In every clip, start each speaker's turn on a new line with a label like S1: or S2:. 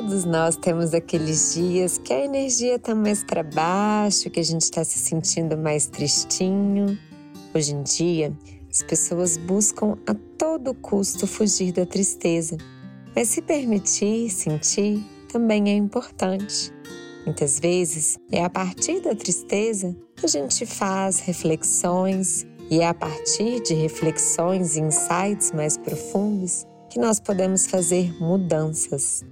S1: Todos nós temos aqueles dias que a energia está mais para baixo, que a gente está se sentindo mais tristinho. Hoje em dia, as pessoas buscam a todo custo fugir da tristeza, mas se permitir sentir também é importante. Muitas vezes é a partir da tristeza que a gente faz reflexões e é a partir de reflexões e insights mais profundos que nós podemos fazer mudanças.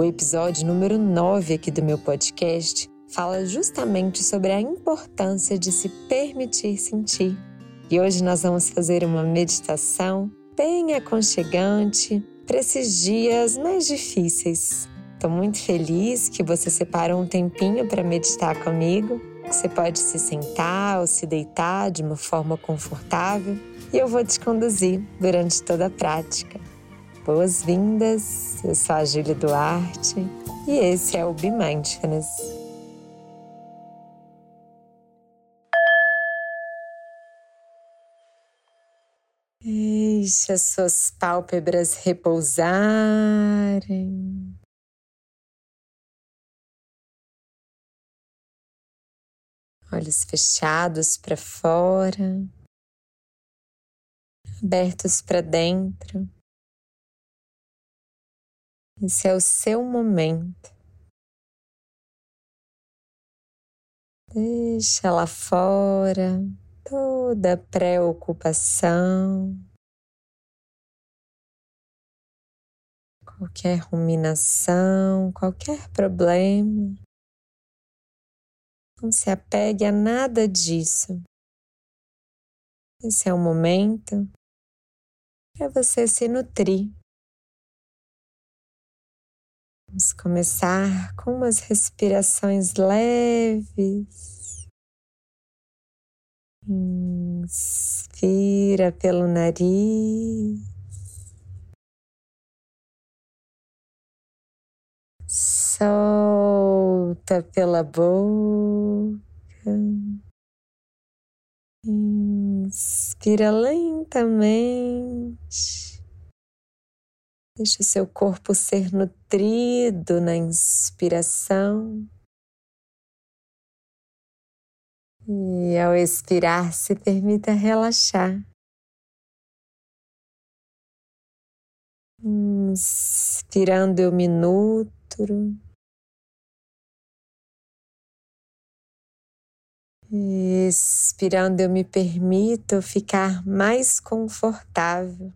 S1: O episódio número 9 aqui do meu podcast fala justamente sobre a importância de se permitir sentir. E hoje nós vamos fazer uma meditação bem aconchegante para esses dias mais difíceis. Estou muito feliz que você separou um tempinho para meditar comigo. Você pode se sentar ou se deitar de uma forma confortável e eu vou te conduzir durante toda a prática. Boas-vindas, eu sou a Júlia Duarte e esse é o Be Mindfulness. Deixe as suas pálpebras repousarem. Olhos fechados para fora, abertos para dentro. Esse é o seu momento. Deixa lá fora toda preocupação, qualquer ruminação, qualquer problema. Não se apegue a nada disso. Esse é o momento para você se nutrir Vamos começar com umas respirações leves. Inspira pelo nariz. Solta pela boca. Inspira lentamente. Deixe seu corpo ser nutrido na inspiração. E ao expirar, se permita relaxar. Inspirando eu me nutro. Expirando eu me permito ficar mais confortável.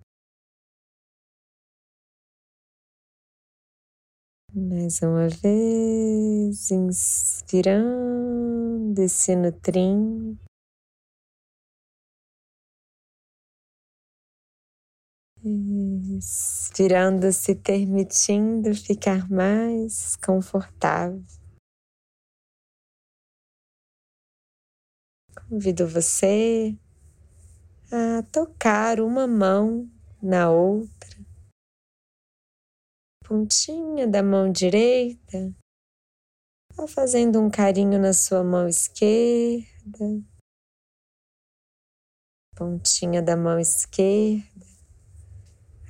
S1: Mais uma vez, inspirando e se nutrindo. Expirando, se permitindo ficar mais confortável. Convido você a tocar uma mão na outra pontinha da mão direita, vá fazendo um carinho na sua mão esquerda, pontinha da mão esquerda,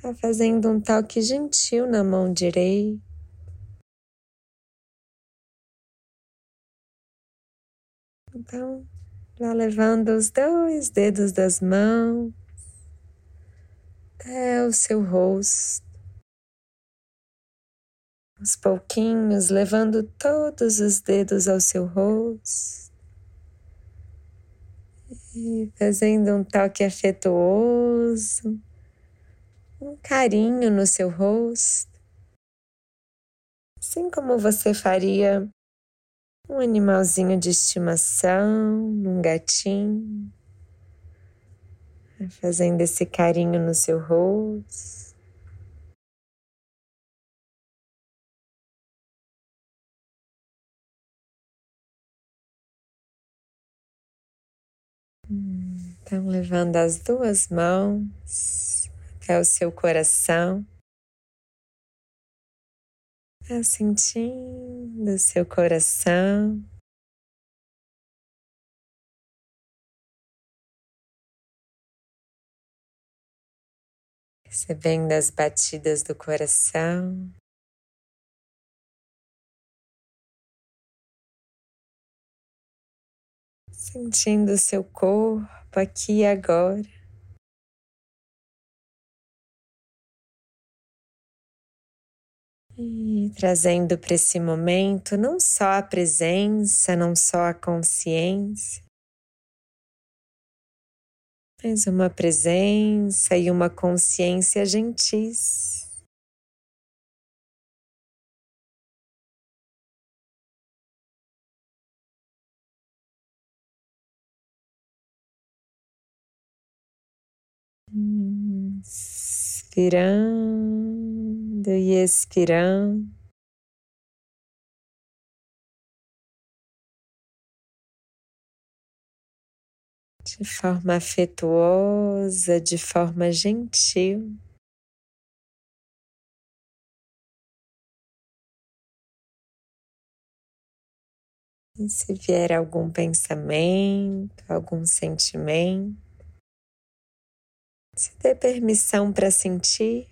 S1: vá fazendo um toque gentil na mão direita. Então, vá levando os dois dedos das mãos até o seu rosto aos pouquinhos, levando todos os dedos ao seu rosto e fazendo um toque afetuoso, um carinho no seu rosto, assim como você faria um animalzinho de estimação, um gatinho, fazendo esse carinho no seu rosto. Então, levando as duas mãos até o seu coração, tá sentindo o seu coração. Recebendo as batidas do coração. Sentindo seu corpo aqui e agora. E trazendo para esse momento não só a presença, não só a consciência, mas uma presença e uma consciência gentis. Inspirando e expirando. De forma afetuosa, de forma gentil. E se vier algum pensamento, algum sentimento, se dê permissão para sentir.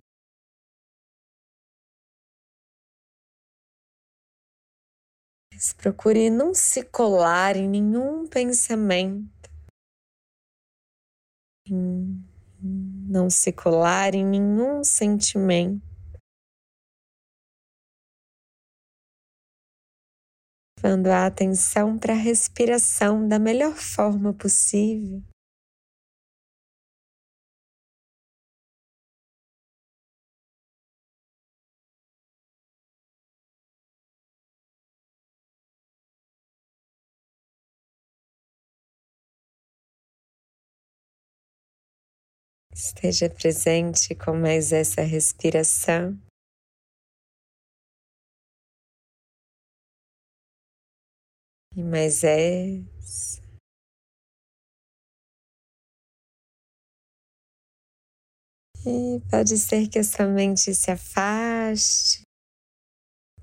S1: Mas procure não se colar em nenhum pensamento, não se colar em nenhum sentimento. Levando a atenção para a respiração da melhor forma possível. Esteja presente com mais essa respiração. E mais essa. E pode ser que a sua mente se afaste,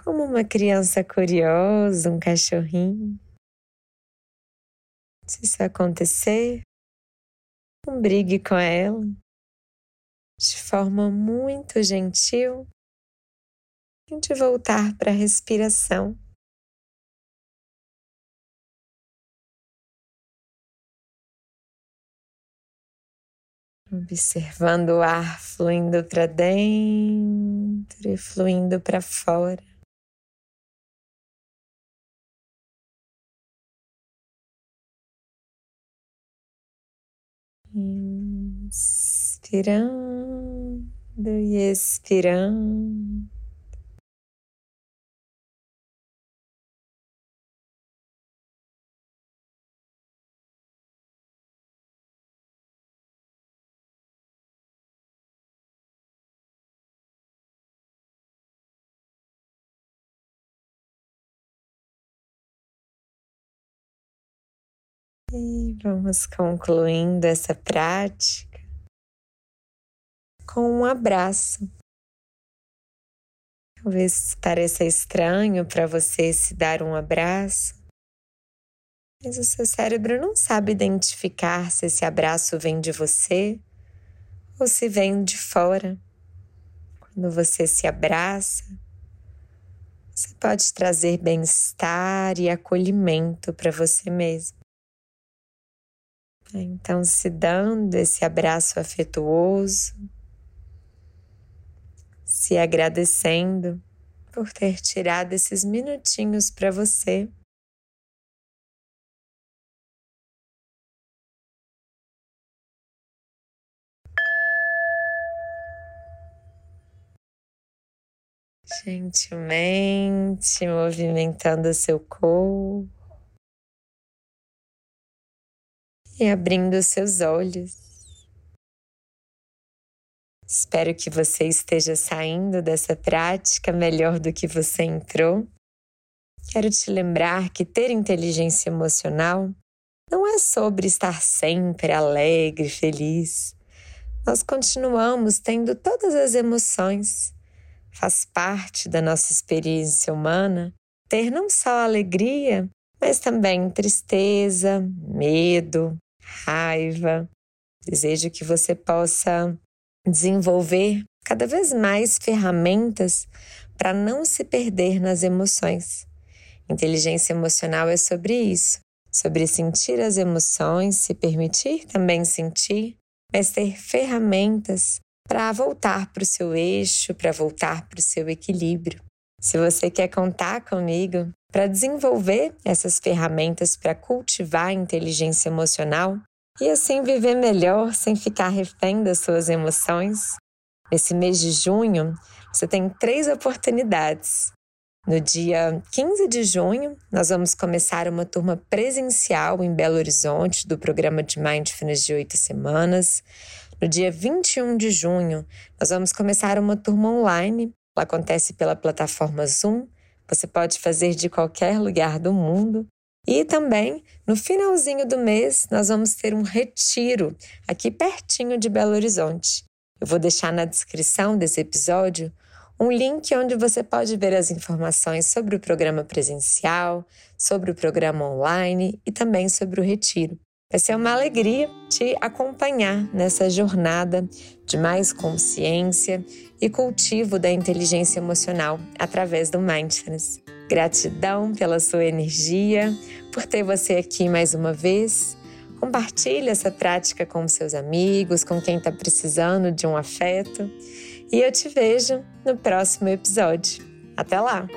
S1: como uma criança curiosa, um cachorrinho. Se isso acontecer, não brigue com ela. De forma muito gentil, tente voltar para a respiração. Observando o ar fluindo para dentro e fluindo para fora. Inspirando e expirando. E vamos concluindo essa prática com um abraço. Talvez pareça estranho para você se dar um abraço, mas o seu cérebro não sabe identificar se esse abraço vem de você ou se vem de fora. Quando você se abraça, você pode trazer bem-estar e acolhimento para você mesmo. Então, se dando esse abraço afetuoso, se agradecendo por ter tirado esses minutinhos para você. Gentilmente movimentando seu corpo. E abrindo seus olhos. Espero que você esteja saindo dessa prática melhor do que você entrou. Quero te lembrar que ter inteligência emocional não é sobre estar sempre alegre, feliz. Nós continuamos tendo todas as emoções. Faz parte da nossa experiência humana ter não só alegria, mas também tristeza, medo, raiva. Desejo que você possa desenvolver cada vez mais ferramentas para não se perder nas emoções. Inteligência emocional é sobre isso, sobre sentir as emoções, se permitir também sentir, mas ter ferramentas para voltar para o seu eixo, para voltar para o seu equilíbrio. Se você quer contar comigo para desenvolver essas ferramentas para cultivar a inteligência emocional e assim viver melhor sem ficar refém das suas emoções, nesse mês de junho você tem três oportunidades. No dia 15 de junho, nós vamos começar uma turma presencial em Belo Horizonte do programa de Mindfulness de oito semanas. No dia 21 de junho, nós vamos começar uma turma online. Ela acontece pela plataforma Zoom. Você pode fazer de qualquer lugar do mundo. E também, no finalzinho do mês, nós vamos ter um retiro aqui pertinho de Belo Horizonte. Eu vou deixar na descrição desse episódio um link onde você pode ver as informações sobre o programa presencial, sobre o programa online e também sobre o retiro. Vai ser uma alegria te acompanhar nessa jornada de mais consciência e cultivo da inteligência emocional através do Mindfulness. Gratidão pela sua energia, por ter você aqui mais uma vez. Compartilhe essa prática com seus amigos, com quem está precisando de um afeto. E eu te vejo no próximo episódio. Até lá!